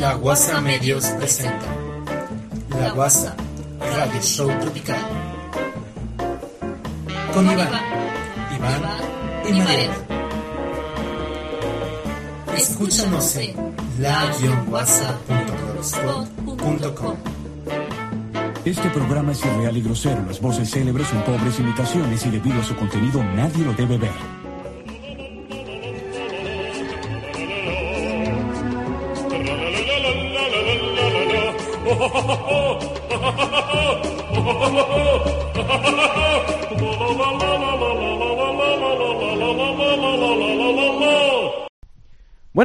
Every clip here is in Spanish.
La Guasa Medios presenta La Guasa Radio Show Tropical con Iván, Iván y Mariana. Escúchanos en la-guasa.blogspot.com. Este programa es irreal y grosero. Las voces célebres son pobres imitaciones y debido a su contenido nadie lo debe ver.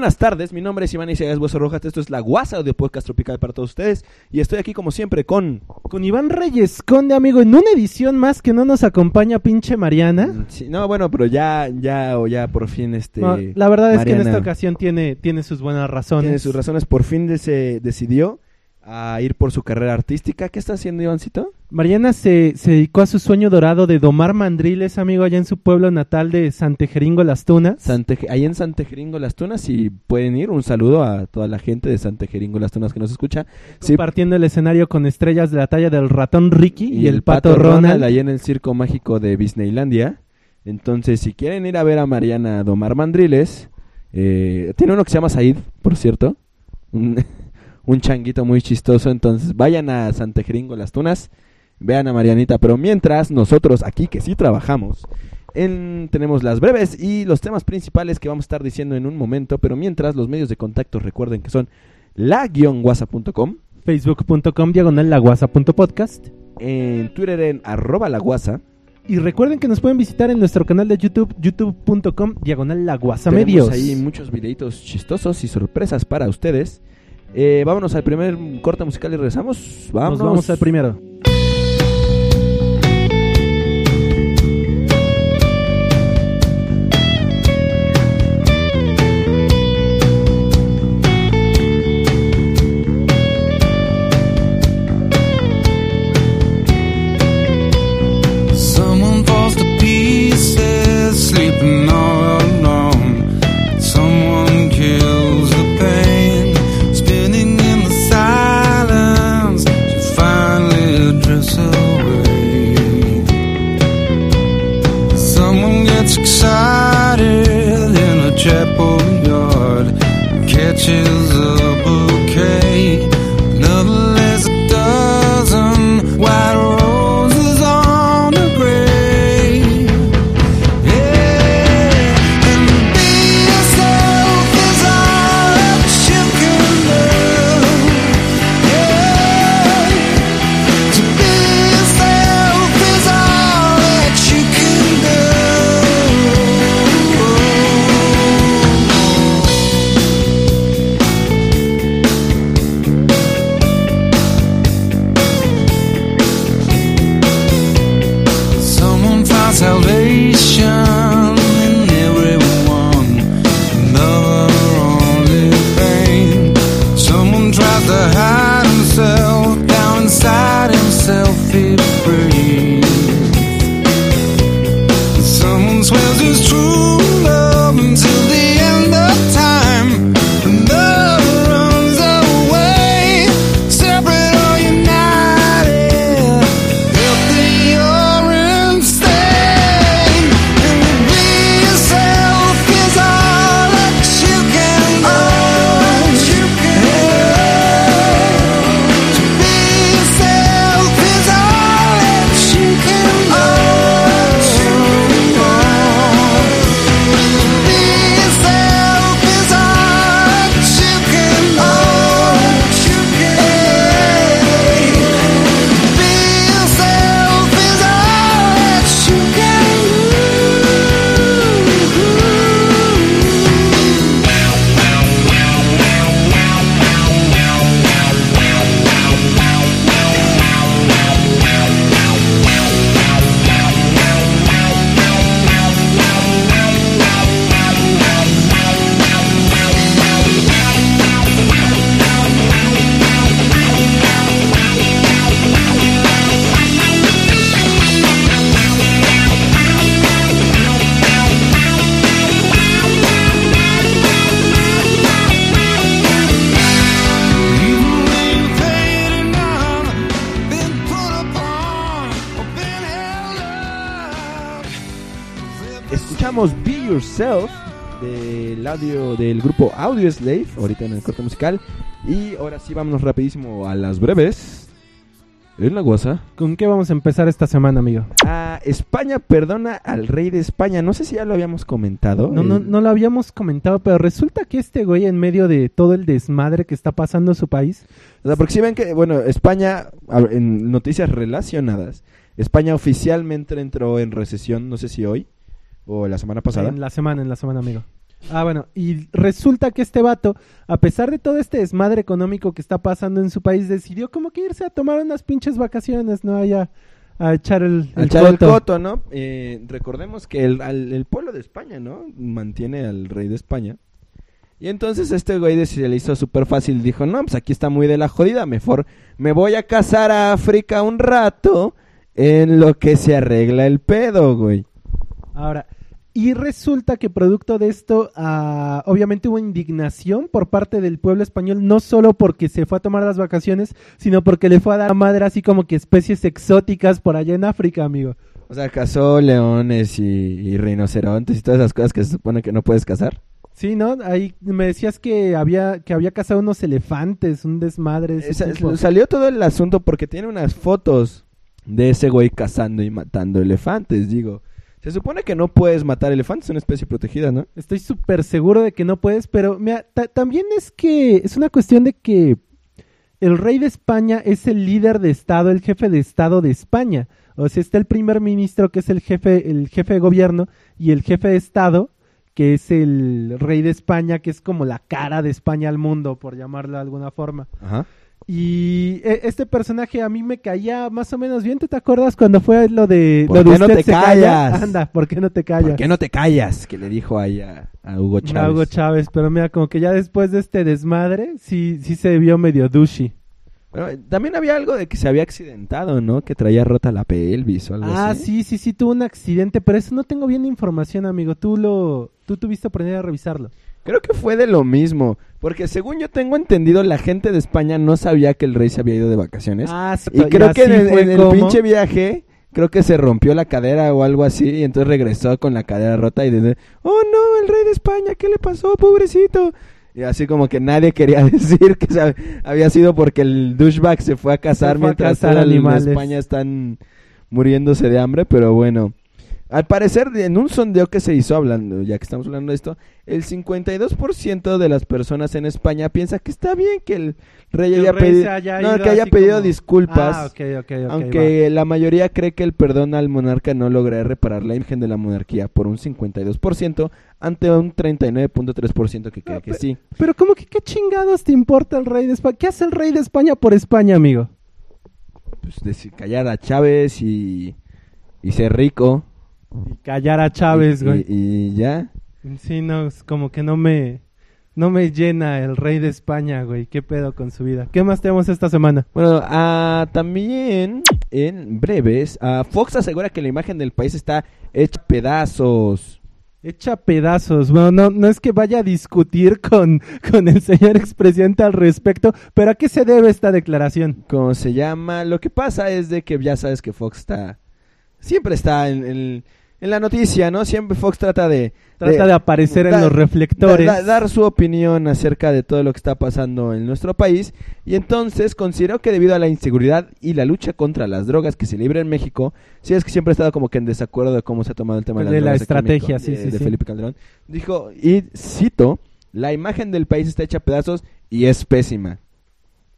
Buenas tardes, mi nombre es Iván Isaías Hueso Rojas, esto es La Guasa de Podcast Tropical para todos ustedes y estoy aquí como siempre con... Con Iván Reyes Conde, amigo, en una edición más que no nos acompaña pinche Mariana. Sí, no, bueno, pero ya, ya, o ya por fin este... No, la verdad es que en esta ocasión tiene, tiene sus buenas razones. Tiene sus razones, por fin se decidió a ir por su carrera artística. ¿Qué está haciendo Ivancito? Mariana se, se dedicó a su sueño dorado de domar mandriles, amigo, allá en su pueblo natal de Santejeringo Las Tunas. Sante- ahí en Santejeringo Las Tunas, si pueden ir, un saludo a toda la gente de Santejeringo Las Tunas que nos escucha. Sí, Compartiendo el escenario con estrellas de la talla del ratón Ricky y, el pato, Ronald. ahí en el circo mágico de Disneylandia. Entonces, si quieren ir a ver a Mariana domar mandriles, eh, tiene uno que se llama Said, por cierto, un, un changuito muy chistoso. Entonces, vayan a Santejeringo Las Tunas, vean a Marianita. Pero mientras, nosotros aquí que sí trabajamos, en- tenemos las breves y los temas principales que vamos a estar diciendo en un momento. Pero mientras, los medios de contacto recuerden que son la-guasa.com. Facebook.com diagonal laguasa.podcast. en Twitter en arroba la guasa. Y recuerden que nos pueden visitar en nuestro canal de YouTube, youtube.com diagonal laguasa Tenemos ahí muchos videitos chistosos y sorpresas para ustedes. Eh, vámonos al primer corte musical y regresamos. Vamos, Nos vamos al primero. Chapel yard, catches a grupo Audio Slave, ahorita en el corte musical. Y ahora sí, vámonos rapidísimo a las breves. En la guasa. ¿Con qué vamos a empezar esta semana, amigo? Ah, España perdona al rey de España. No sé si ya lo habíamos comentado. No, no, El- no lo habíamos comentado, pero resulta que este güey, en medio de todo el desmadre que está pasando en su país, O sea, porque si ven que, bueno, España, en noticias relacionadas, España oficialmente entró en recesión, no sé si hoy o la semana pasada. en la semana, en la semana, amigo. Ah, bueno, y resulta que este vato, a pesar de todo este desmadre económico que está pasando en su país, decidió como que irse a tomar unas pinches vacaciones, ¿no? Allá a echar el, A coto. ¿no? Eh, recordemos que el, al- el pueblo de España, ¿no? Mantiene al rey de España. Y entonces este güey se le hizo súper fácil. Dijo, no, pues aquí está muy de la jodida. Mejor me voy a casar a África un rato en lo que se arregla el pedo, güey. Ahora, y resulta que producto de esto, ah, obviamente hubo indignación por parte del pueblo español, no solo porque se fue a tomar las vacaciones, sino porque le fue a dar a madre así como que especies exóticas por allá en África, amigo. O sea, cazó leones y, y rinocerontes y todas esas cosas que se supone que no puedes cazar. Sí, ¿no? Ahí me decías que había que había cazado unos elefantes, un desmadre. Esa- salió todo el asunto porque tiene unas fotos de ese güey cazando y matando elefantes, digo. Se supone que no puedes matar elefantes, es una especie protegida, ¿no? Estoy súper seguro de que no puedes, pero mira, ta- también es que es una cuestión de que el rey de España es el líder de Estado, el jefe de Estado de España. O sea, está el primer ministro, que es el jefe, el jefe de gobierno, y el jefe de Estado, que es el rey de España, que es como la cara de España al mundo, por llamarlo de alguna forma. Ajá. Y eh, este personaje a mí me caía más o menos bien. ¿Tú te acuerdas cuando fue lo de, ¿Por lo de qué no te se calla? callas? Anda, ¿por qué no te callas? ¿Por qué no te callas? Que le dijo ahí a, a Hugo A Chávez. Hugo Chávez, pero mira, como que ya después de este desmadre, sí, sí se vio medio douchey. Bueno, eh, también había algo de que se había accidentado, ¿no? Que traía rota la pelvis o algo Ah, así. sí, sí, sí, tuvo un accidente, pero eso no tengo bien información, amigo. Tú lo, tú tuviste oportunidad de revisarlo. Creo que fue de lo mismo. Porque según yo tengo entendido, la gente de España no sabía que el rey se había ido de vacaciones. Ah, sí, Y creo que en el, en pinche viaje, creo que se rompió la cadera o algo así, y entonces regresó con la cadera rota y dice, oh no, el rey de España, ¿qué le pasó, pobrecito? Y así como que nadie quería decir que se- había sido porque el douchebag se fue a cazar fue a mientras cazar todo el- en animales. España están muriéndose de hambre, pero bueno. Al parecer, en un sondeo que se hizo hablando, ya que estamos hablando de esto, el 52% de las personas en España piensa que está bien que el rey el haya rey pedido, haya no, que haya pedido como- disculpas. Ah. Aunque la mayoría cree que el perdón al monarca no logra reparar la imagen de la monarquía por un 52% ante un 39.3% que cree Ah, que sí. Pero como que qué chingados te importa el rey de España? ¿Qué hace el rey de España por España, amigo? Pues de callar a Chávez y, y ser rico. Y callar a Chávez, y, güey. y- y ya. Sí, no, es como que no me, no me llena el rey de España, güey. ¿Qué pedo con su vida? ¿Qué más tenemos esta semana? Bueno, ah, también en breves, ah, Fox asegura que la imagen del país está hecha pedazos. Echa pedazos. Bueno, no, no es que vaya a discutir con, con el señor expresidente al respecto, pero ¿a qué se debe esta declaración? ¿Cómo se llama? Lo que pasa es de que ya sabes que Fox está... Siempre está en, en- en la noticia, ¿no? Siempre Fox trata de... Trata de aparecer en los reflectores. da- da- dar su opinión acerca de todo lo que está pasando en nuestro país. Y entonces consideró que debido a la inseguridad y la lucha contra las drogas que se libra en México, sí es que siempre ha estado como que en desacuerdo de cómo se ha tomado el tema de, las De la drogas estrategia, sí, de, sí, de sí. Felipe Calderón. Dijo, y cito, la imagen del país está hecha a pedazos y es pésima.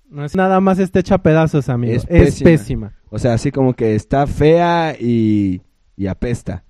No es nada más está hecha pedazos, amigo. Es Es, pésima. pésima. O sea, así como que está fea y, y apesta.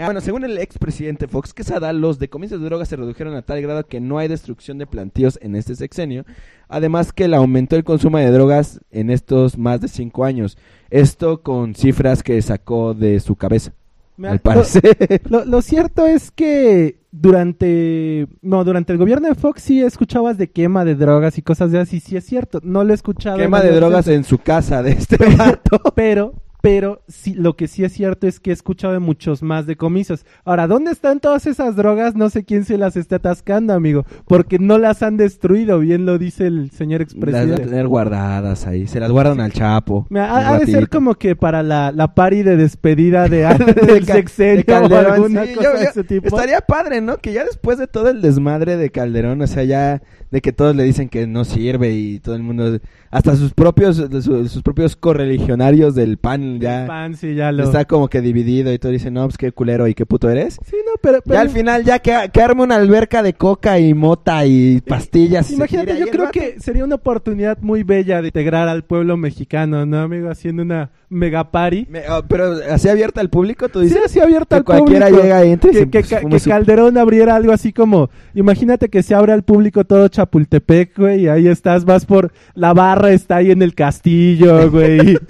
Ah, Bueno, según el expresidente Fox Quesada, los decomisos de drogas se redujeron a tal grado que no hay destrucción de plantíos en este sexenio. Además que le aumentó el consumo de drogas en estos más de cinco años. Esto con cifras que sacó de su cabeza, Me al parecer. Lo, lo cierto es que durante no durante el gobierno de Fox sí escuchabas de quema de drogas y cosas de así, sí es cierto. No lo he escuchado. Quema de el drogas en su casa de este vato. pero pero sí, lo que sí es cierto es que he escuchado de muchos más decomisos. Ahora, ¿dónde están todas esas drogas? No sé quién se las está atascando, amigo, porque no las han destruido, bien lo dice el señor Las deben expresidente. tener guardadas ahí. Se las guardan al Chapo. Mira, ha, ha de ser como que para la, la party de despedida de, del De sexenio de o alguna sí, cosa yo- de yo- ese tipo. Estaría padre, ¿no? Que ya después de todo el desmadre de Calderón, o sea, ya de que todos le dicen que no sirve y todo el mundo, hasta sus propios, su- sus propios correligionarios del PAN ya Pan, sí, ya lo... está como que dividido y todo dicen, no, pues qué culero y qué puto eres. Sí, no, pero... pero Ya al final ya que, que arme una alberca de coca y mota y pastillas. y se Imagínate, yo el creo que sería una oportunidad muy bella de integrar al pueblo mexicano, ¿no, amigo? Haciendo una mega party. Me- oh, pero así abierta al público, tú Sí, dices. así abierta al cualquiera público. llega y entre y que, se- que Ca- que su- Calderón abriera algo así como, imagínate que se abre al público todo Chapultepec, güey, y ahí estás, vas por la barra, está ahí en el castillo, güey.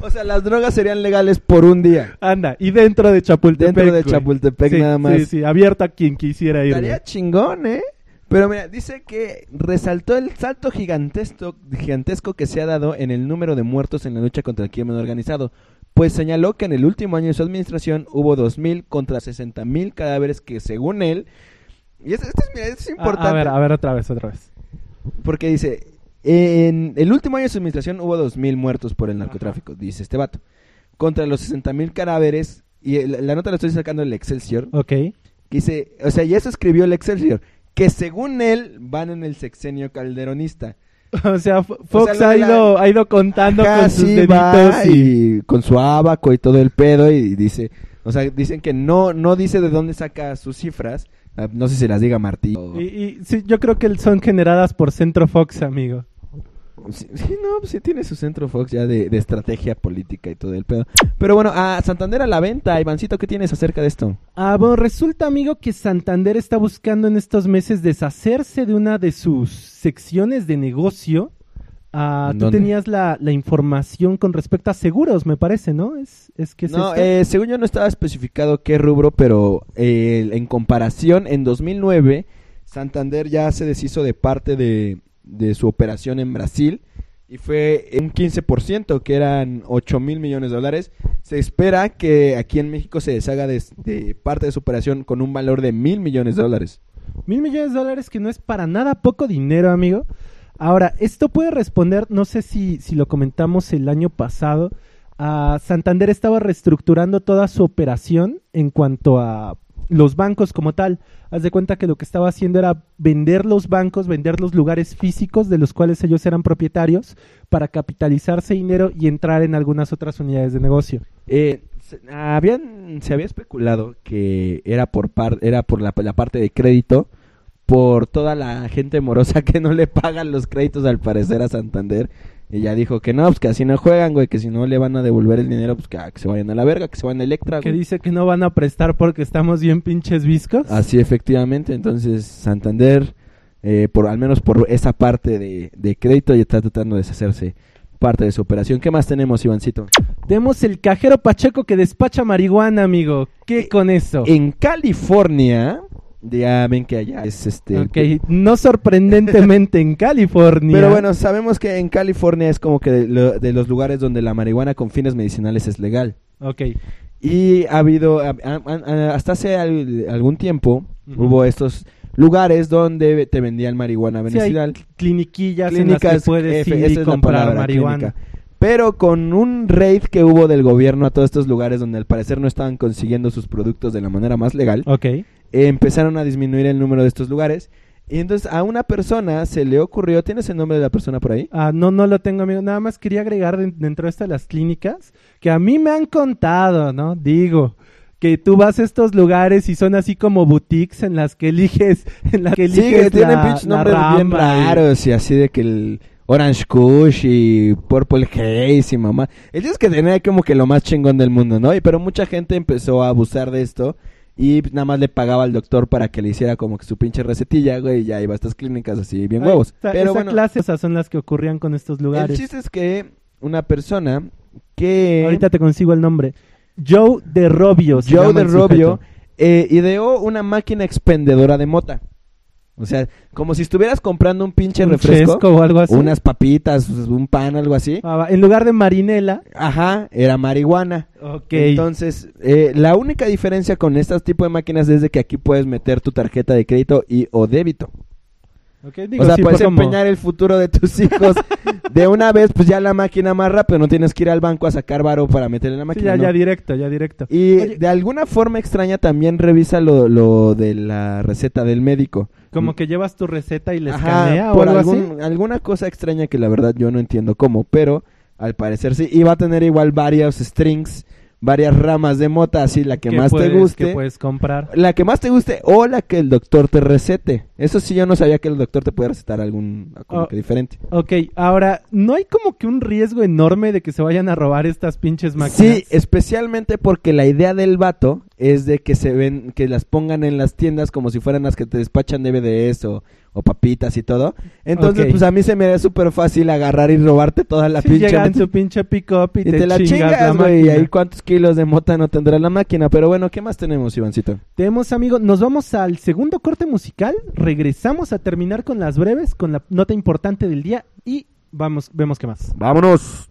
O sea, las drogas serían legales por un día. Anda, y dentro de Chapultepec. Dentro de güey. Chapultepec Sí, nada más. Sí, sí, abierta a quien quisiera ir. Estaría güey. chingón, ¿eh? Pero mira, dice que resaltó el salto gigantesco, gigantesco que se ha dado en el número de muertos en la lucha contra el crimen organizado, pues señaló que en el último año de su administración hubo 2.000 contra 60.000 cadáveres que según él... Y esto, esto es, mira, esto es importante. A, ver, a ver, otra vez, otra vez. Porque dice, en el último año de su administración hubo 2.000 muertos por el narcotráfico, dice este vato. Contra los 60.000 cadáveres, y la nota la estoy sacando del Excelsior, Ok. que dice, o sea, y eso escribió el Excelsior, que según él van en el sexenio calderonista. O sea, Fox ha, la- ido, ha ido contando Ajá, con sus deditos y... y con su abaco y todo el pedo y dice, o sea, dicen que no no dice de dónde saca sus cifras, ah, no sé si las diga Martí. o- Y, y sí, yo creo que son generadas por Centro Fox, amigo. Sí, sí, no, pues sí tiene su centro Fox ya de, de estrategia política y todo el pedo. Pero bueno, a Santander a la venta, Ivancito, ¿qué tienes acerca de esto? Ah, bueno, resulta, amigo, que Santander está buscando en estos meses deshacerse de una de sus secciones de negocio. Ah, tú ¿Dónde? tenías la, la información con respecto a seguros, me parece, ¿no? Es, es que es No, eh, según yo no estaba especificado qué rubro, pero eh, en comparación, en 2009, Santander ya se deshizo de parte de, de su operación en Brasil y fue un 15%, que eran 8 mil millones de dólares. Se espera que aquí en México se deshaga de, de parte de su operación con un valor de mil millones de dólares. Mil millones de dólares que no es para nada poco dinero, amigo. Ahora, esto puede responder, no sé si, si lo comentamos el año pasado, a Santander estaba reestructurando toda su operación en cuanto a los bancos como tal. Haz de cuenta que lo que estaba haciendo era vender los bancos, vender los lugares físicos de los cuales ellos eran propietarios para capitalizarse dinero y entrar en algunas otras unidades de negocio. Eh, se, habían, se había especulado que era por, par, era por la, la parte de crédito, por toda la gente morosa que no le pagan los créditos al parecer a Santander. Y ya dijo que no, pues que así no juegan, güey, que si no le van a devolver el dinero, pues que, ah, que se vayan a la verga, que se vayan a Electra, Que güey. dice que no van a prestar porque estamos bien pinches viscos. Así efectivamente, entonces Santander, eh, por al menos por esa parte de, de crédito, ya está tratando de deshacerse parte de su operación. ¿Qué más tenemos, Ivancito? Tenemos el cajero Pacheco que despacha marihuana, amigo. ¿Qué con eso? En California, ya ven que allá es este... Ok, no sorprendentemente en California. Pero bueno, sabemos que en California es como que de, lo- de los lugares donde la marihuana con fines medicinales es legal. Ok. Y ha habido, a- a- a- hasta hace al- algún tiempo, hubo estos lugares donde te vendían marihuana Sí, medicinal. cliniquillas en las que Clínicas, puedes F, ir y comprar palabra, marihuana. clínica. Pero con un raid que hubo del gobierno a todos estos lugares donde al parecer no estaban consiguiendo sus productos de la manera más legal, Ok. Eh, empezaron a disminuir el número de estos lugares. Y entonces a una persona se le ocurrió, ¿tienes el nombre de la persona por ahí? Ah, no, no lo tengo, amigo. Nada más quería agregar den- dentro de estas las clínicas que a mí me han contado, ¿no? Digo, que tú vas a estos lugares y son así como boutiques en las que eliges, en las que Sí, eliges que tienen pinches nombres bien rama raros y así de que el Orange Kush y Purple Haze y mamá. El es que tenía como que lo más chingón del mundo, ¿no? Y pero mucha gente empezó a abusar de esto y nada más le pagaba al doctor para que le hiciera como que su pinche recetilla, güey, y ya iba a estas clínicas así bien Ay, huevos. esa- Pero esa bueno, clase, esas son las que ocurrían con estos el lugares. chiste es que una persona que Ahorita te consigo el nombre. Joe de Robio. Joe de el Robio eh, ideó una máquina expendedora de mota. O sea, como si estuvieras comprando un pinche Un refresco, o algo así. unas papitas, un pan, algo así. Ah, en lugar de marinela. Ajá, era marihuana. Ok. Entonces, eh, la única diferencia con este tipo de máquinas es de que aquí puedes meter tu tarjeta de crédito y o débito. Ok, digo, o sea, sí, puedes como- empeñar el futuro de tus hijos de una vez, pues ya la máquina más rápido, no tienes que ir al banco a sacar varo para meterle en la Sí, máquina. ya, ¿no? ya directo, ya directo. Y Oye, de alguna forma extraña también revisa lo, lo de la receta del médico. Como que llevas tu receta y le escanea o por algo así. algún- alguna cosa extraña que la verdad yo no entiendo cómo, pero al parecer sí. Y va a tener igual varios strings, varias ramas de mota, así la que más puedes, te guste. Que puedes comprar. La que más te guste o la que el doctor te recete. Eso sí, yo no sabía que el doctor te puede recetar algún como Oh. que diferente. Ok, ahora, ¿no hay como que un riesgo enorme de que se vayan a robar estas pinches máquinas? Sí, especialmente porque la idea del vato es de que se ven, que las pongan en las tiendas como si fueran las que te despachan DVDs o, o papitas y todo. Entonces, Ok. pues a mí se me da súper fácil agarrar y robarte toda la Sí, pinche llega en máquina. su pinche pick-up y, Y te, la chingas, güey. Y ahí cuántos kilos de mota no tendrá la máquina. Pero bueno, ¿qué más tenemos, Ivancito? Tenemos, amigos, nos vamos al segundo corte musical. Regresamos a terminar con las breves, con la nota importante del día y vamos, vemos qué más. Vámonos.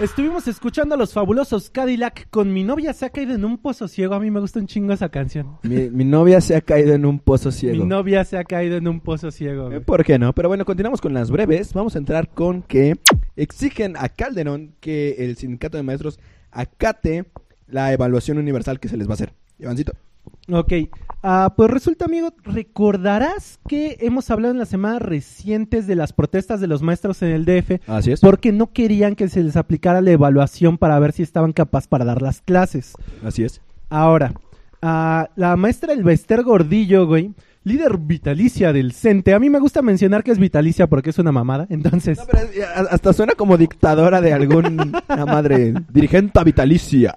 Estuvimos escuchando a los fabulosos Cadillac con mi novia se ha caído en un pozo ciego. A mí me gusta un chingo esa canción. Mi, mi novia se ha caído en un pozo ciego. Mi novia se ha caído en un pozo ciego. Eh, güey. ¿Por qué no? Pero bueno, continuamos con las breves. Vamos a entrar con que exigen a Calderón que el sindicato de maestros acate la evaluación universal que se les va a hacer. Ivancito. Ok, ah, pues resulta, amigo, recordarás que hemos hablado en las semanas recientes de las protestas de los maestros en el DF Así es. porque no querían que se les aplicara la evaluación para ver si estaban capaces para dar las clases. Así es. Ahora, ah, la maestra Elvester Gordillo, güey, líder vitalicia del CENTE. A mí me gusta mencionar que es vitalicia porque es una mamada, entonces... No, pero eh, hasta suena como dictadora de alguna madre dirigente vitalicia.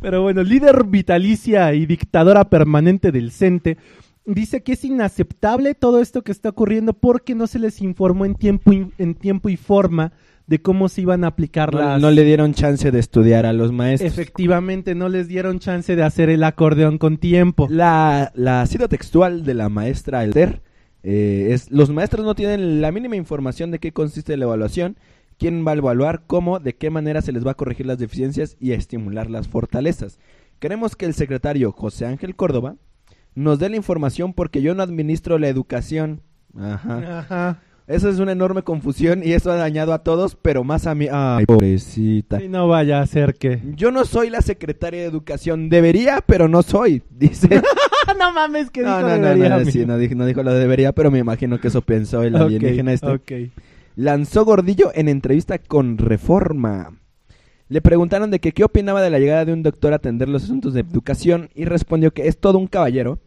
Pero bueno, líder vitalicia y dictadora permanente del CENTE dice que es inaceptable todo esto que está ocurriendo porque no se les informó en tiempo y, en tiempo y forma de cómo se iban a aplicar No, las... no le dieron chance de estudiar a los maestros. Efectivamente, no les dieron chance de hacer el acordeón con tiempo. La, la cita textual de la maestra Elter eh, es: Los maestros no tienen la mínima información de qué consiste la evaluación, quién va a evaluar, cómo, de qué manera se les va a corregir las deficiencias y a estimular las fortalezas. Queremos que el secretario José Ángel Córdoba nos dé la información porque yo no administro la educación. Ajá. Ajá. Eso es una enorme confusión y eso ha dañado a todos, pero más a mí. Ay, pobrecita. Sí, no vaya a ser que... Yo no soy la secretaria de educación. Debería, pero no soy, dice. no mames, que no, dijo no, no, debería, no, amigo? sí, no dijo, no dijo lo de debería, pero me imagino que eso pensó el alienígena este. ok. Lanzó Gordillo en entrevista con Reforma. Le preguntaron de que qué opinaba de la llegada de un doctor a atender los asuntos de educación y respondió que es todo un caballero,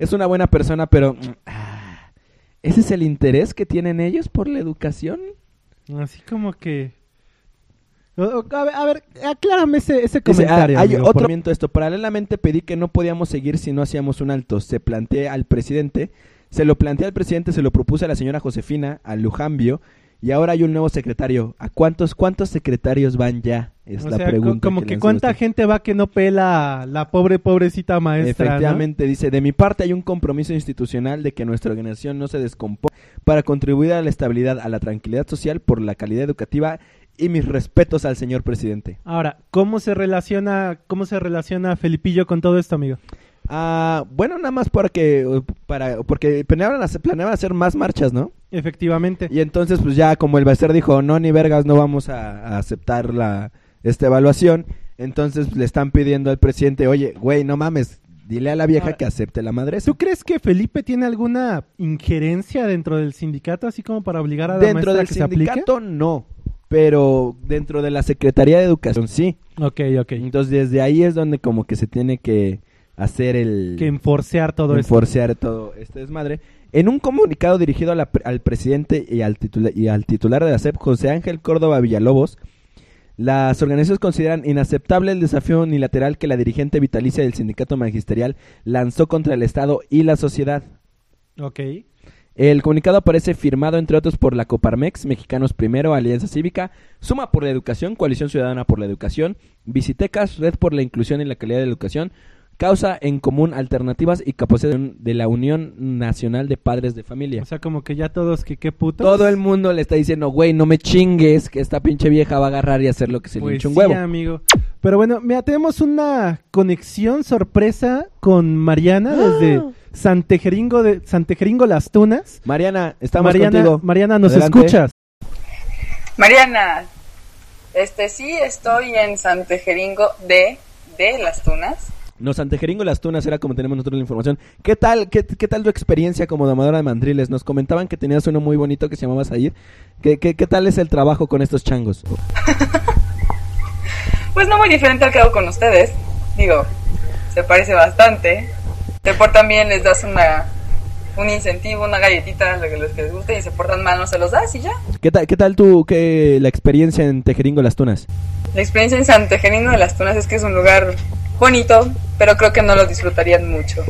es una buena persona, pero mm, ah, ¿ese es el interés que tienen ellos por la educación? Así como que... A ver, a ver, aclárame ese, ese Dice, comentario. ah, hay amigo, otro por- esto. Paralelamente pedí que no podíamos seguir si no hacíamos un alto. Se plantea al presidente, se lo planteé al presidente, se lo propuse a la señora Josefina, a Lujambio, y ahora hay un nuevo secretario. ¿A cuántos cuántos secretarios van ya? Es o la sea, pregunta. como que, cuánta gente va que no pela la pobre, pobrecita maestra, ¿no? Efectivamente, dice, de mi parte hay un compromiso institucional de que nuestra organización no se descomponga para contribuir a la estabilidad, a la tranquilidad social por la calidad educativa y mis respetos al señor presidente. Ahora, ¿cómo se relaciona, cómo se relaciona Felipillo con todo esto, amigo? Ah, bueno, nada más porque, para, porque planeaban hacer, planeaban hacer más marchas, ¿no? Efectivamente. Y entonces, pues ya como el Baester dijo, no, ni vergas, no vamos a, a aceptar la esta evaluación. Entonces le están pidiendo al presidente, oye, güey, no mames, dile a la vieja Ahora, que acepte la madre. ¿Tú crees que Felipe tiene alguna injerencia dentro del sindicato, así como para obligar a la Dentro del que se sindicato, no. Pero dentro de la Secretaría de Educación, sí. Ok, ok. Entonces, desde ahí es donde como que se tiene que hacer el... Que enforcear todo esto. enforcear todo este desmadre. En un comunicado dirigido a la al presidente y al, titula- y al titular de la SEP, José Ángel Córdoba Villalobos, las organizaciones consideran inaceptable el desafío unilateral que la dirigente vitalicia del sindicato magisterial lanzó contra el Estado y la sociedad. Ok. El comunicado aparece firmado entre otros por la Coparmex, Mexicanos Primero, Alianza Cívica, Suma por la Educación, Coalición Ciudadana por la Educación, Visitecas, Red por la Inclusión y la Calidad de la Educación, Causa en Común Alternativas y Capacidad de la Unión Nacional de Padres de Familia. O sea, como que ya todos, que qué putos. Todo el mundo le está diciendo, güey, no me chingues, que esta pinche vieja va a agarrar y hacer lo que se le Pues hinche un sí, huevo. amigo. Pero bueno, mira, tenemos una conexión sorpresa con Mariana desde Santejeringo de Santejeringo Las Tunas. Mariana, estamos Mariana, contigo. Mariana, ¿nos Adelante. escuchas? Mariana, este sí estoy en Santejeringo de, de Las Tunas. No, Santejeringo Las Tunas era como tenemos nosotros la información. ¿Qué tal, qué, qué tal tu experiencia como domadora de mandriles? Nos comentaban que tenías uno muy bonito que se llamaba Said. ¿Qué, qué, qué tal es el trabajo con estos changos? Pues no muy diferente al que hago con ustedes. Digo, se parece bastante. Te portan bien, les das una, un incentivo, una galletita, lo que les, que les guste, y se portan mal, no se los das y ya. ¿Qué tal, qué tal tu, qué, la experiencia en Tejeringo Las Tunas? La experiencia en Santejeringo de Las Tunas es que es un lugar bonito, pero creo que no lo disfrutarían mucho.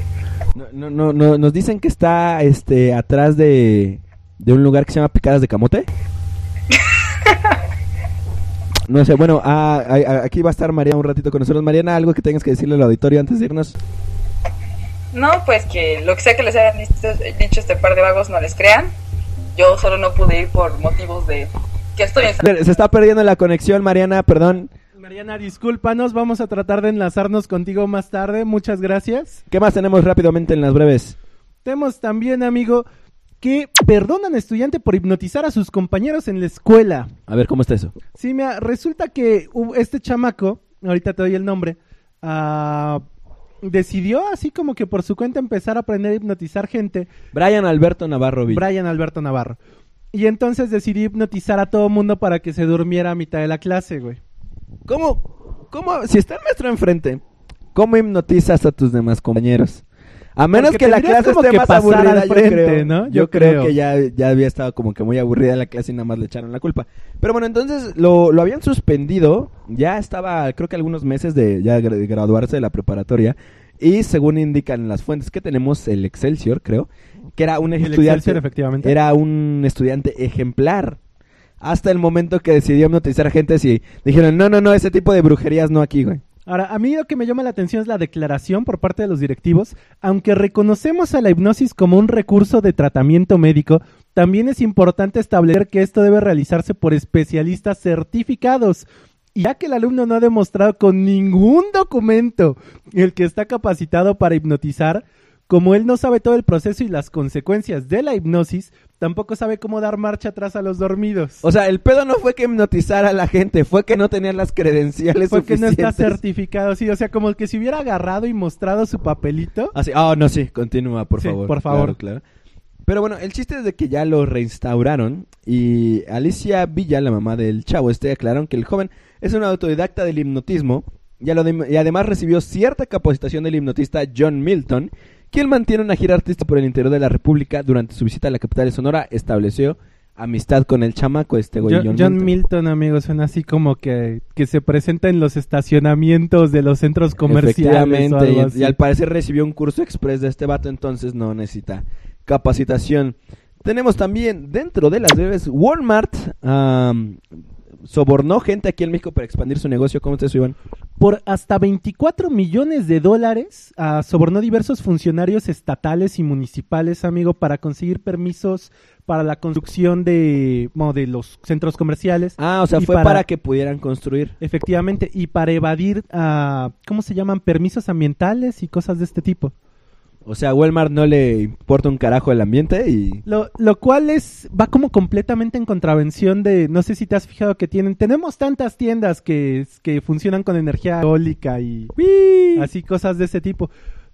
No, no, no, no, nos dicen que está este atrás de, de un lugar que se llama Picadas de Camote. No sé, bueno, ah, ah, ah, aquí va a estar Mariana un ratito con nosotros. Mariana, algo que tengas que decirle al auditorio antes de irnos. No, pues que lo que sea que les hayan dicho, dicho este par de vagos no les crean. Yo solo no pude ir por motivos de que estoy en Se está perdiendo la conexión, Mariana, perdón. Mariana, discúlpanos, vamos a tratar de enlazarnos contigo más tarde. Muchas gracias. ¿Qué más tenemos rápidamente en las breves? Tenemos también, amigo, que perdonan a estudiante por hipnotizar a sus compañeros en la escuela. A ver, ¿cómo está eso? Sí, mira, resulta que este chamaco, ahorita te doy el nombre, ah, decidió así como que por su cuenta empezar a aprender a hipnotizar gente, Brian Alberto Navarro. Brian Alberto Navarro. Y entonces decidió hipnotizar a todo mundo para que se durmiera a mitad de la clase, güey. ¿Cómo, cómo, si está el maestro enfrente, cómo hipnotizas a tus demás compañeros? A menos Porque que la clase esté que más aburrida, al frente, creo. ¿no? Yo, Yo creo, creo. que ya, ya había estado como que muy aburrida la clase y nada más le echaron la culpa. Pero bueno, entonces lo, lo habían suspendido, ya estaba creo que algunos meses de ya gra- graduarse de la preparatoria y según indican las fuentes que tenemos, el Excelsior creo, que era un estudiante, efectivamente. era un estudiante ejemplar. Hasta el momento que decidió hipnotizar gente y dijeron, no, no, no, ese tipo de brujerías no aquí, güey. Ahora, a mí lo que me llama la atención es la declaración por parte de los directivos. Aunque reconocemos a la hipnosis como un recurso de tratamiento médico, también es importante establecer que esto debe realizarse por especialistas certificados. Y ya que el alumno no ha demostrado con ningún documento el que está capacitado para hipnotizar, como él no sabe todo el proceso y las consecuencias de la hipnosis, tampoco sabe cómo dar marcha atrás a los dormidos. O sea, el pedo no fue que hipnotizara a la gente, fue que no tenían las credenciales Porque no está suficientes. certificado, sí, o sea, como que si hubiera agarrado y mostrado su papelito. Así, oh, no, sí, continúa, por Sí, favor. por favor. Claro, claro. Pero bueno, el chiste es de que ya lo reinstauraron y Alicia Villa, la mamá del chavo este, aclararon que el joven es un autodidacta del hipnotismo y, a lo de- y además recibió cierta capacitación del hipnotista John Milton, quien mantiene una gira artística por el interior de la República. Durante su visita a la capital de Sonora estableció amistad con el chamaco este güey. John, John Milton, amigos, suena así como que, que se presenta en los estacionamientos de los centros comerciales. o algo y- así. y, al parecer recibió un curso express de este vato, entonces no necesita capacitación. Tenemos también dentro de las breves Walmart sobornó gente aquí en México para expandir su negocio. ¿Cómo te Iván? Por hasta 24 millones de dólares ah, sobornó diversos funcionarios estatales y municipales, amigo, para conseguir permisos para la construcción de, bueno, de los centros comerciales. Ah, o sea, fue para... para- que pudieran construir. Efectivamente, y para evadir, ah, ¿cómo se llaman? Permisos ambientales y cosas de este tipo. O sea, a Walmart no le importa un carajo el ambiente y... Lo, lo cual es, va como completamente en contravención de, no sé si te has fijado que tienen, tenemos tantas tiendas que, que funcionan con energía eólica y así cosas de ese tipo.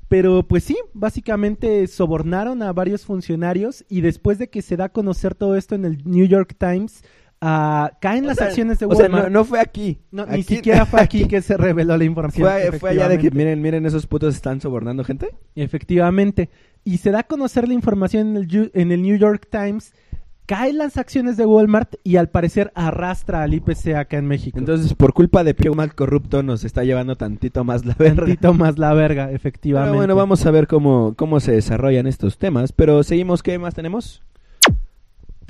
Pero pues sí, básicamente sobornaron a varios funcionarios y después de que se da a conocer todo esto en el New York Times, ah, caen las sea, acciones de o sea, Walmart. no, no fue aquí. No, Aquí- ni siquiera fue aquí que se reveló la información. Fue, fue allá de que, efectivamente. miren, miren, esos putos están sobornando gente. Efectivamente. Y se da a conocer la información en el, Yu- en el New York Times. Caen las acciones de Walmart y al parecer arrastra al IPC acá en México. Entonces, por culpa de Pio mal corrupto, nos está llevando tantito más la verga. Tantito más la verga, efectivamente. Pero bueno, vamos a ver cómo, cómo se desarrollan estos temas. Pero seguimos, ¿qué más tenemos?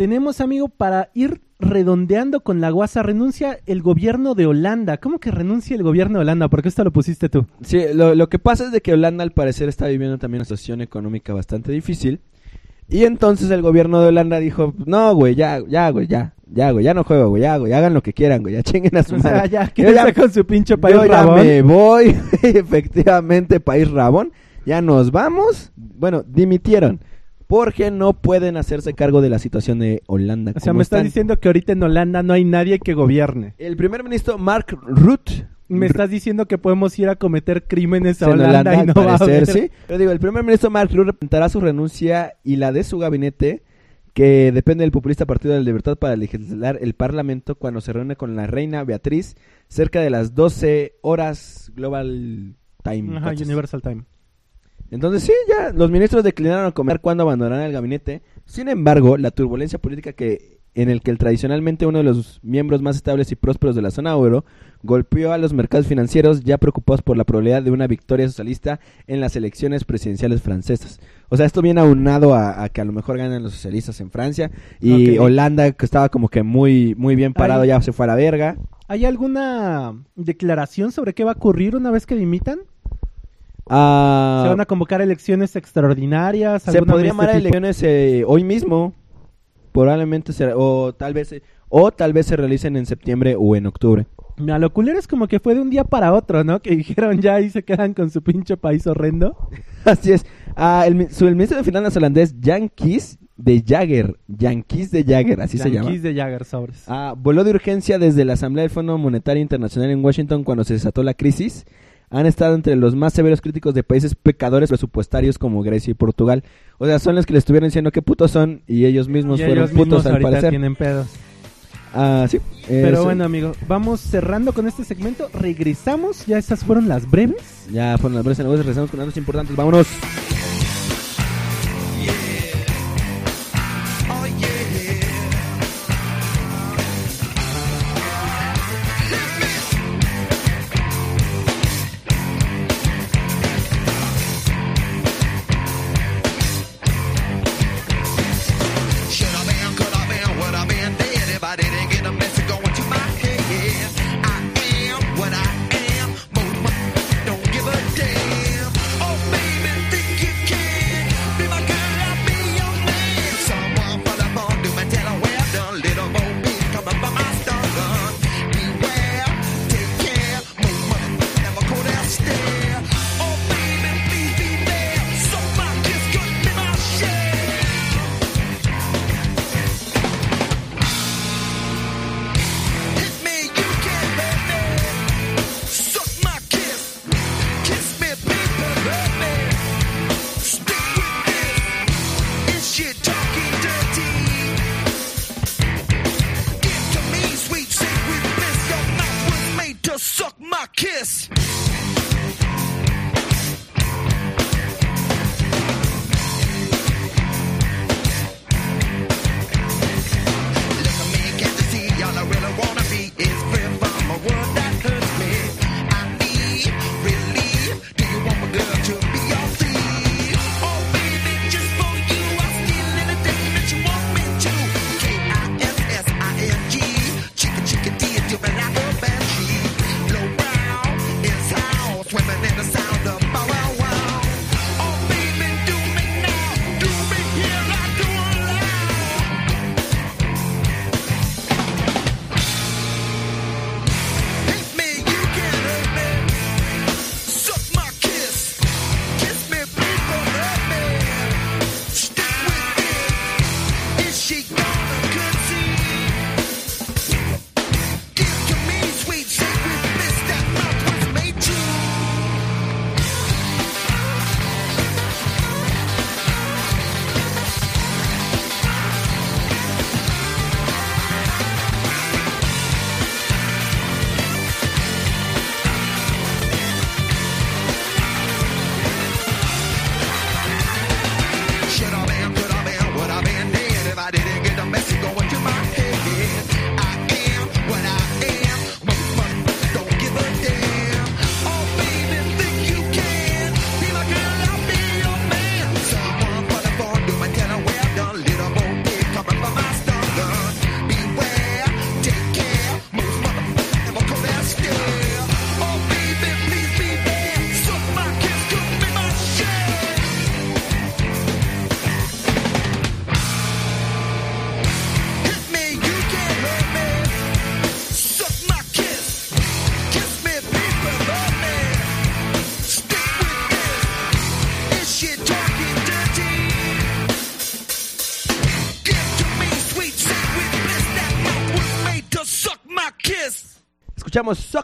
Tenemos, amigo, para ir redondeando con la guasa, renuncia el gobierno de Holanda. ¿Cómo que renuncia el gobierno de Holanda? Porque esto lo pusiste tú. Sí, lo, lo que pasa es de que Holanda al parecer está viviendo también una situación económica bastante difícil. Y entonces el gobierno de Holanda dijo, no, güey, ya, ya, güey, ya, ya, güey, ya no juego, güey, ya, güey, hagan lo que quieran, güey, ya chinguen a su O sea, madre. ya, Yo que ya- con su pinche país Yo ya rabón. me voy, efectivamente, país rabón, ya nos vamos. Bueno, dimitieron, porque no pueden hacerse cargo de la situación de Holanda. O sea, me estás están. diciendo que ahorita en Holanda no hay nadie que gobierne. El primer ministro Mark Rutte Me estás diciendo que podemos ir a cometer crímenes a en Holanda, y al no va a parecer, haber. sí. Pero digo, el primer ministro Mark Rutte presentará su renuncia y la de su gabinete, que depende del populista Partido de la Libertad para legislar el Parlamento cuando se reúne con la reina Beatriz cerca de las 12 horas Global Time. Ajá. Universal Time. Entonces sí, ya los ministros declinaron a comer cuando abandonarán el gabinete. Sin embargo, la turbulencia política que en el que el tradicionalmente uno de los miembros más estables y prósperos de la zona euro golpeó a los mercados financieros ya preocupados por la probabilidad de una victoria socialista en las elecciones presidenciales francesas. O sea, esto viene aunado a, a que a lo mejor ganan los socialistas en Francia y. Holanda que estaba como que muy muy bien parado ya se fue a la verga. ¿Hay alguna declaración sobre qué va a ocurrir una vez que dimitan? Ah, ¿Se van a convocar elecciones extraordinarias? Se podría este llamar tipo? elecciones eh, hoy mismo. Probablemente será, o tal vez o tal vez se realicen en septiembre o en octubre. Mira, lo culero es como que fue de un día para otro, ¿no? Que dijeron ya y se quedan con su pinche país horrendo. Así es. Ah, el, su- el ministro de Finanzas holandés Jan Kees de Jagger, Jan Kees de Jagger, así se llama. Yankees de Jagger Sobres. Ah, voló de urgencia desde la Asamblea del Fondo Monetario Internacional en Washington cuando se desató la crisis. Han estado entre los más severos críticos de países pecadores presupuestarios como Grecia y Portugal. O sea, son los que le estuvieron diciendo qué putos son y ellos mismos y fueron ellos putos mismos al ahorita parecer. tienen pedos. Ah, sí. Pero Eso. bueno, amigo, vamos cerrando con este segmento. Regresamos, ya esas fueron las breves. Ya fueron las breves negocios, regresamos con datos importantes. Vámonos.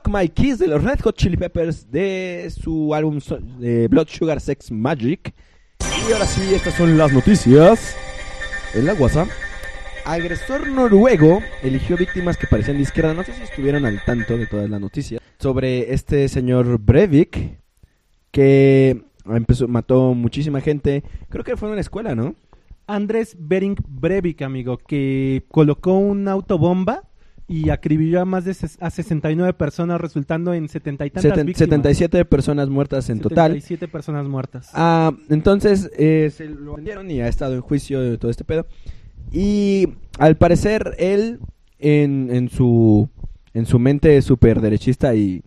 My Kiss de los Red Hot Chili Peppers de su álbum Blood Sugar Sex Magic. Y ahora sí, estas son las noticias. En la WhatsApp. Agresor noruego eligió víctimas que parecían de izquierda. No sé si estuvieron al tanto de todas las noticias. Sobre este señor Breivik, que empezó, mató muchísima gente. Creo que fue en una escuela, ¿no? Andrés Bering Breivik, amigo, que colocó una autobomba y acribilló a más de a 69 personas, resultando en 70 y tantas Seten- víctimas. 77 personas muertas en total. 77 personas muertas. Ah, entonces eh, se lo vendieron y ha estado en juicio de todo este pedo. Y al parecer él en, en su en su mente súper derechista y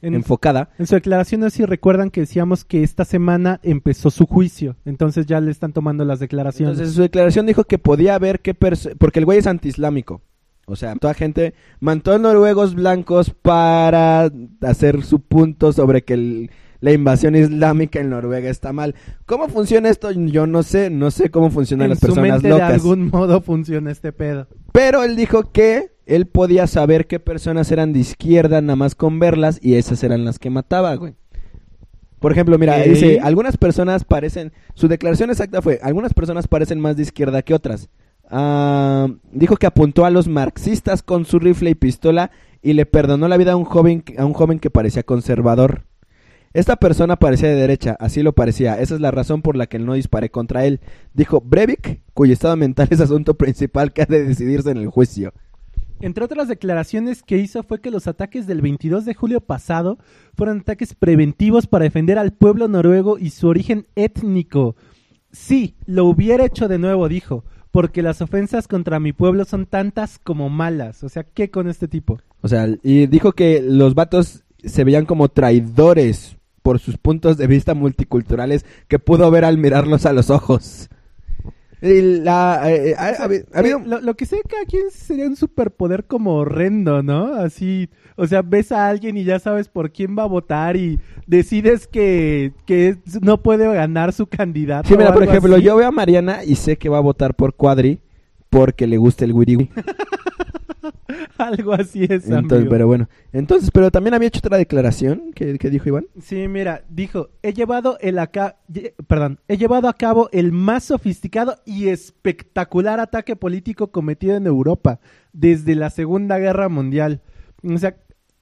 en, enfocada, en su declaración, no sé si recuerdan que decíamos que esta semana empezó su juicio, entonces ya le están tomando las declaraciones. entonces en su declaración dijo que podía ver qué porque el güey es antiislámico. O sea, toda gente mató noruegos blancos para hacer su punto sobre que el- la invasión islámica en Noruega está mal. ¿Cómo funciona esto? Yo no sé, no sé cómo funcionan en las su personas mente locas. de algún modo funciona este pedo. Pero él dijo que él podía saber qué personas eran de izquierda nada más con verlas y esas eran las que mataba, güey. Por ejemplo, mira, Ok. dice, algunas personas parecen, su declaración exacta fue, algunas personas parecen más de izquierda que otras. Ah, dijo que apuntó a los marxistas con su rifle y pistola y le perdonó la vida a un joven, a un joven que parecía conservador. Esta persona parecía de derecha, así lo parecía. Esa es la razón por la que no disparé contra él. Dijo Breivik, cuyo estado mental es asunto principal que ha de decidirse en el juicio. Entre otras declaraciones que hizo fue que los ataques del 22 de julio pasado fueron ataques preventivos para defender al pueblo noruego y su origen étnico. Sí, lo hubiera hecho de nuevo, dijo, porque las ofensas contra mi pueblo son tantas como malas. O sea, ¿qué con este tipo? O sea, y dijo que los vatos se veían como traidores por sus puntos de vista multiculturales que pudo ver al mirarlos a los ojos. La, eh, eh, ha, ha habi- ha habido... Lo, lo que sé cada quien sería un superpoder como horrendo, ¿no? Así, o sea, ves a alguien y ya sabes por quién va a votar y decides que, que no puede ganar su candidato. Sí, mira, por ejemplo, así. yo veo a Mariana y sé que va a votar por Cuadri porque le gusta el wiri Algo así es, Entonces, amigo. pero bueno. Entonces, pero también había hecho otra declaración que, que dijo Iván. Sí, mira, dijo, he llevado el acá, perdón, he llevado a cabo el más sofisticado y espectacular ataque político cometido en Europa desde la Segunda Guerra Mundial. O sea,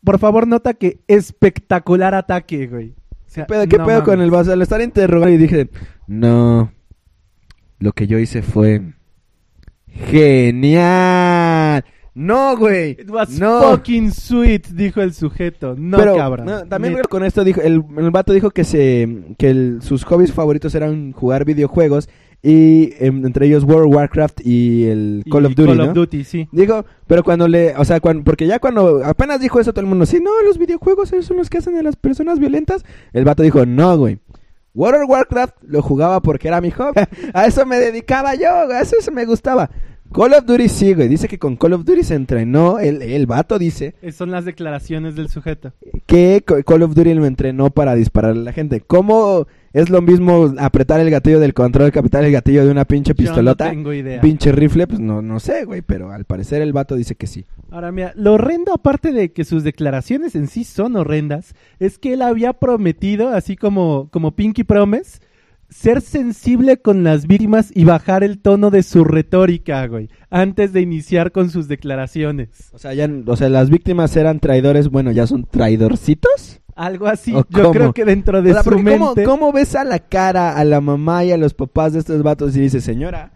por favor nota que espectacular ataque, güey. O sea, ¿Qué pedo, qué no pedo con el vaso? Al estar interrogando y dije, no, lo que yo hice fue genial. No, güey. It was No. fucking sweet, dijo el sujeto. No, Pero cabrón. no, también con esto dijo, el, el vato dijo que se que el- sus hobbies favoritos eran jugar videojuegos y em, entre ellos World of Warcraft y el Y Call of Duty, Call ¿no? of Duty, sí. Digo, pero cuando le, o sea, cuando, porque ya cuando apenas dijo eso todo el mundo, sí, no, los videojuegos esos son los que hacen a las personas violentas. El vato dijo, no, güey. World of Warcraft lo jugaba porque era mi hobby. a eso me dedicaba yo, a eso, eso me gustaba. Call of Duty sí, güey. Dice que con Call of Duty se entrenó. El, el vato dice Eh, Son las declaraciones del sujeto. que Call of Duty lo entrenó para dispararle a la gente. ¿Cómo es lo mismo apretar el gatillo del control apretar el gatillo de una pinche Yo no pistolota? tengo idea. Pinche rifle, pues no, no sé, güey. Pero al parecer el vato dice que sí. Ahora, mira, lo horrendo, aparte de que sus declaraciones en sí son horrendas, es que él había prometido, así como, como Pinky Promise, ser sensible con las víctimas y bajar el tono de su retórica, güey, antes de iniciar con sus declaraciones. O sea, ya, o sea, las víctimas eran traidores, bueno, ya son traidorcitos. Algo así, ¿O yo cómo? creo que dentro de O sea, su ¿cómo, ves a la cara a la mamá y a los papás de estos vatos y dices, señora,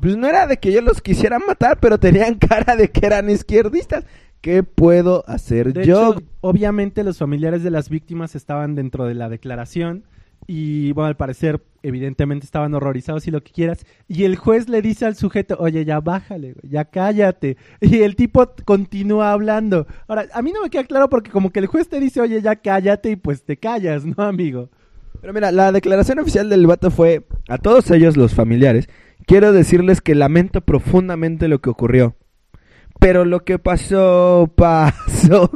pues no era de que yo los quisiera matar, pero tenían cara de que eran izquierdistas. ¿Qué puedo hacer De yo? hecho, obviamente los familiares de las víctimas estaban dentro de la declaración y, bueno, al parecer, evidentemente estaban horrorizados y lo que quieras. Y el juez le dice al sujeto, oye, ya bájale, ya cállate. Y el tipo continúa hablando. Ahora, a mí no me queda claro porque como que el juez te dice, oye, ya cállate y pues te callas, ¿no, amigo? Pero mira, la declaración oficial del vato fue a todos ellos, los familiares, quiero decirles que lamento profundamente lo que ocurrió. Pero lo que pasó, pasó.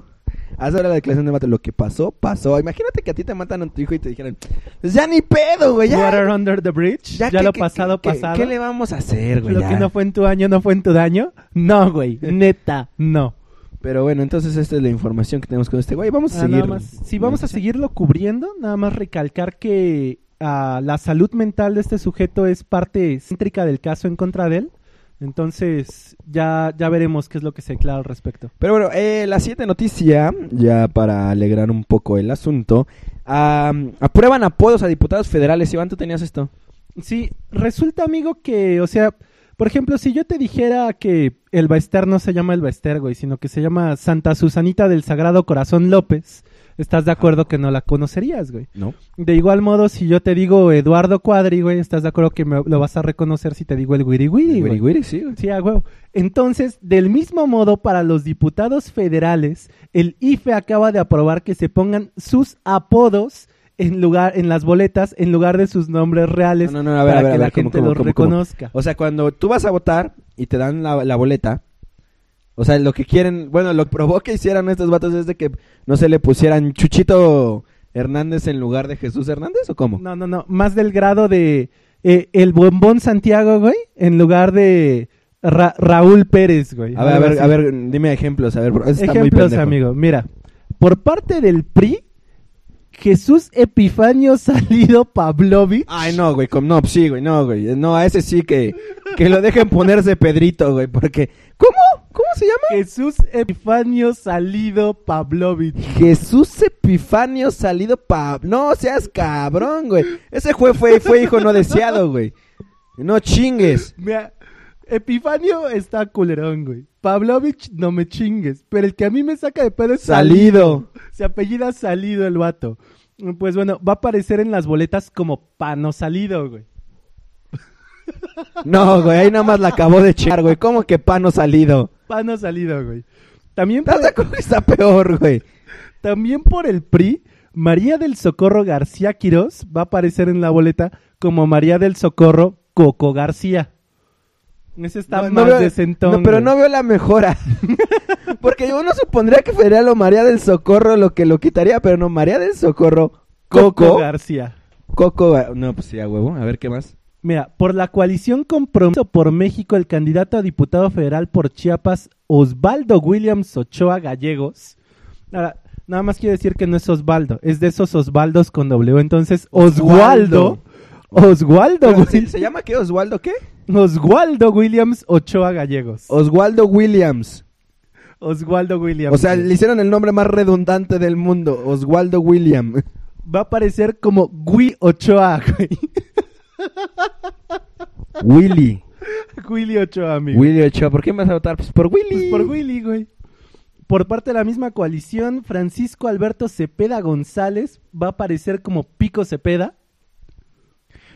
Haz ahora la declaración del vato, lo que pasó, pasó. Imagínate que a ti te matan a tu hijo y te dijeran, pues ya ni pedo, güey, ya. Water under the bridge, ya, ¿qué- lo pasado, pasado. ¿Qué le vamos a hacer, güey? lo ya? que no fue en tu año, no fue en tu daño. No, güey, neta, no. Pero bueno, entonces esta es la información que tenemos con este güey. Vamos a Ah, seguir. nada más. Si vamos a seguirlo cubriendo, nada más recalcar que ah, la salud mental de este sujeto es parte céntrica del caso en contra de él. Entonces, ya, ya veremos qué es lo que se declara al respecto. Pero bueno, eh, la siguiente noticia, ya para alegrar un poco el asunto. ah, aprueban apodos a diputados federales. Iván, tú tenías esto. Sí, resulta, amigo, que, o sea, por ejemplo, si yo te dijera que el Baester no se llama el Baester, güey, sino que se llama Santa Susanita del Sagrado Corazón López, ¿estás de acuerdo que no la conocerías, güey? No. De igual modo, si yo te digo Eduardo Cuadri, güey, ¿estás de acuerdo que me- lo vas a reconocer si te digo el Wiri Wiri, güey? Wiri Wiri, sí, güey. Sí, a huevo. Entonces, del mismo modo, para los diputados federales, el IFE acaba de aprobar que se pongan sus apodos en lugar en las boletas en lugar de sus nombres reales No, no, no, a ver, para a ver, que a la ver, ¿cómo, gente cómo, los cómo? reconozca. O sea, cuando tú vas a votar y te dan la, la boleta, o sea, lo que quieren, bueno, lo que probó que hicieran estos vatos es de que no se le pusieran Chuchito Hernández en lugar de Jesús Hernández o cómo? No, no, no, más del grado de eh, el bombón Santiago, güey, en lugar de Ra- Raúl Pérez, güey. A ver, a ver, así. a ver, dime ejemplos, a ver, eso está muy Ejemplos, pendejo. amigo. Mira, por parte del PRI, Jesús Epifanio Salido Pavlovich. Ay, no, güey, no, sí, güey, no, güey, no, a ese sí que, que lo dejen ponerse Pedrito, güey, porque, ¿cómo? ¿Cómo se llama? Jesús Epifanio Salido Pavlovich. Jesús Epifanio salido pa... No seas cabrón, güey. Ese fue, fue, fue hijo no deseado, güey. No chingues. Mira, Epifanio está culerón, güey. Pavlovich, no me chingues. Pero el que a mí me saca de pedo es Salido. Se apellida Salido el vato. Pues bueno, va a aparecer en las boletas como Pano Salido, güey. No, güey, ahí nada más la acabó de echar, güey. ¿Cómo que pano salido? Pano Salido, güey. También por, ¿Estás de acuerdo que está peor, güey? también por el PRI, María del Socorro García Quirós va a aparecer en la boleta como María del Socorro Coco García. Ese está No, no más decentón, no, pero güey. no veo la mejora. Porque uno supondría que sería lo María del Socorro lo que lo quitaría, pero no, María del Socorro, Coco, García. Coco, no, pues sí, a huevo, a ver qué más. Mira, por la coalición Compromiso por México, el candidato a diputado federal por Chiapas, Osvaldo Williams Ochoa Gallegos. Ahora, nada más quiero decir que no es Osvaldo, es de esos Osvaldos con W. Entonces, Oswaldo. Oswaldo, Wil- ¿Se, se llama qué? ¿Oswaldo qué? Oswaldo Williams Ochoa Gallegos. Oswaldo Williams. Oswaldo Williams. O sea, le hicieron el nombre más redundante del mundo, Oswaldo William. Va a aparecer como Gui Ochoa, güey. Willy. Willy Ochoa, amigo. Willy Ochoa, ¿por qué me vas a votar? Pues por Willy. Pues por Willy, güey. Por parte de la misma coalición, Francisco Alberto Cepeda González va a aparecer como Pico Cepeda.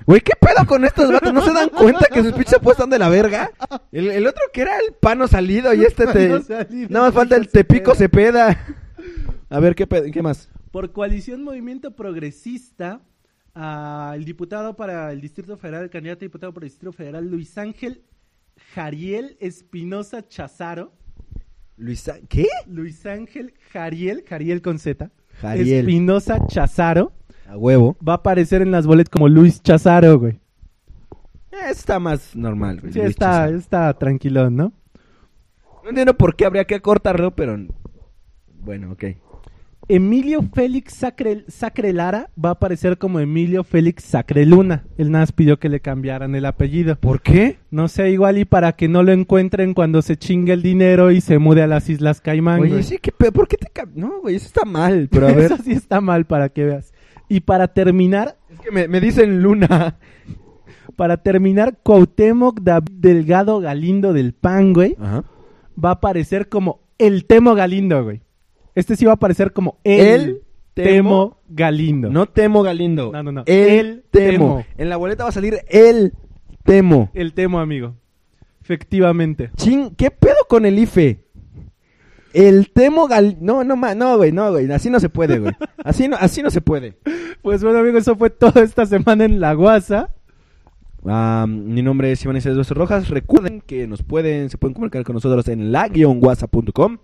Güey, ¿qué pedo con estos vatos? ¿No se dan cuenta que sus pinches apuestas de la verga? El, el otro que era el pano salido y este te... Salido, Nada más falta el Pico Tepico Cepeda. A ver, ¿qué? ¿qué más? Por coalición Movimiento Progresista, el diputado para el Distrito Federal, el candidato a diputado por el Distrito Federal, Luis Ángel Jariel Espinosa Chazaro. Luisa... ¿Qué? Luis Ángel Jariel, Jariel con Z. Jariel. Espinosa Chazaro. A huevo. Va a aparecer en las boletas como Luis Chazaro, güey. Eh, está más normal. güey, Sí, Luis está, Chazaro. está tranquilón, ¿no? No entiendo por qué habría que cortarlo, pero... Bueno, ok. Emilio Félix Sacre, Sacre Lara va a aparecer como Emilio Félix Sacre Luna. Él nada más pidió que le cambiaran el apellido. ¿Por qué? No sé, igual y para que no lo encuentren cuando se chingue el dinero y se mude a las Islas Caimán. Oye, güey. sí, ¿qué pedo? ¿Por qué te... No, güey, eso está mal, pero a ver... Eso sí está mal para que veas. Y para terminar, es que me, me dicen Luna. para terminar, Cuauhtémoc Delgado Galindo del PAN, güey, Ajá. va a aparecer como el Temo Galindo, güey. Este sí va a aparecer como el, El Temo, Temo Galindo. No temo Galindo. No, no, no. El, El temo. Temo. En la boleta va a salir el temo. El Temo, amigo. Efectivamente. Chin, ¿qué pedo con el IFE? El temo gal... No, no, no, güey, no, güey. Así no se puede, güey. Así no, así no se puede. Pues bueno, amigo, eso fue toda esta semana en La Guasa. Ah, mi nombre es Iván Isidro Rojas. Recuerden que nos pueden, se pueden comunicar con nosotros en la-whatsapp.com.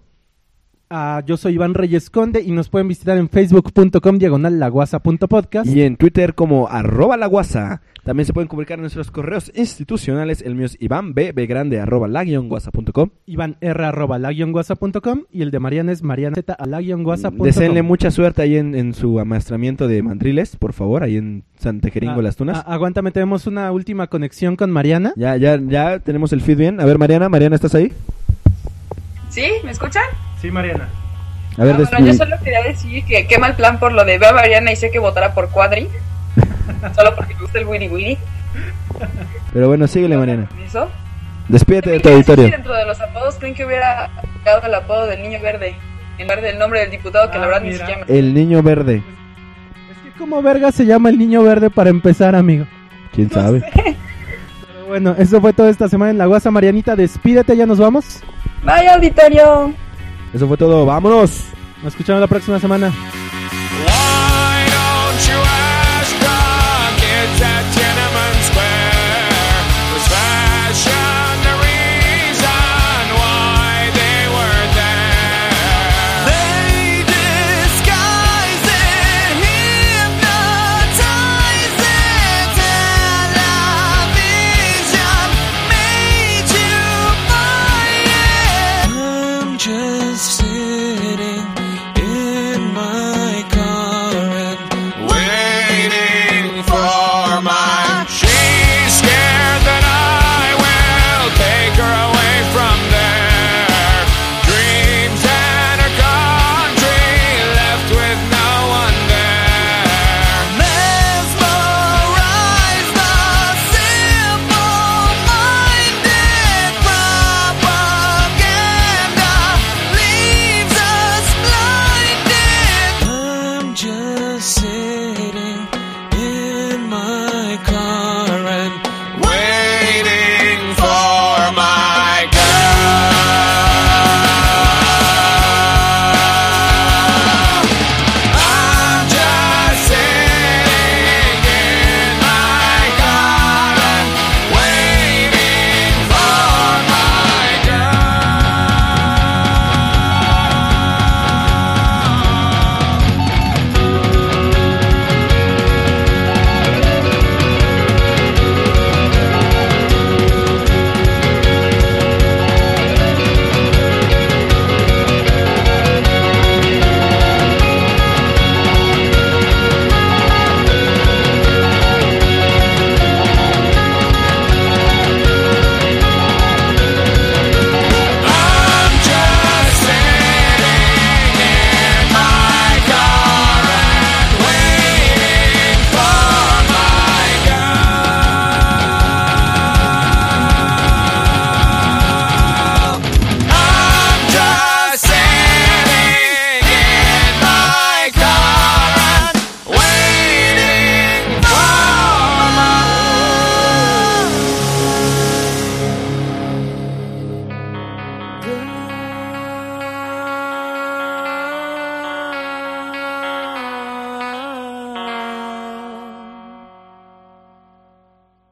Yo soy Iván Reyes Conde y nos pueden visitar en facebook.com diagonal laguasa.podcast. Y en Twitter como arroba la guasa. También se pueden comunicar en nuestros correos institucionales. El mío es Iván B, B grande, arroba la guasa.com. Iván R arroba la-guasa.com y el de Mariana es Mariana Z a la-guasa.com. Deseenle mucha suerte ahí en, en su amaestramiento de mandriles, por favor, ahí en Santa Jeringo, Ah, Las Tunas. ah, aguántame, tenemos una última conexión con Mariana. Ya, ya, ya tenemos el feed bien. A ver, Mariana, Mariana, ¿estás ahí? ¿Sí? ¿Me escuchan? Sí, Mariana. A ver, Ah, bueno, yo solo quería decir que qué mal plan por lo de veo a Mariana y sé que votará por Cuadri. solo porque me gusta el Wiri Wiri. Pero bueno, síguele, Mariana. ¿Eso? Despídete de tu auditorio. dentro de los apodos, ¿creen que hubiera dado el apodo del niño verde? En lugar del nombre del diputado, que Ah, la verdad ni siquiera me... El niño verde. Es que como verga se llama el niño verde para empezar, amigo. ¿Quién sabe? Pero bueno, eso fue todo esta semana en La Guasa. Marianita, despídete, ya nos vamos. Vaya auditorio. Eso fue todo. ¡Vámonos! Nos escuchamos la próxima semana.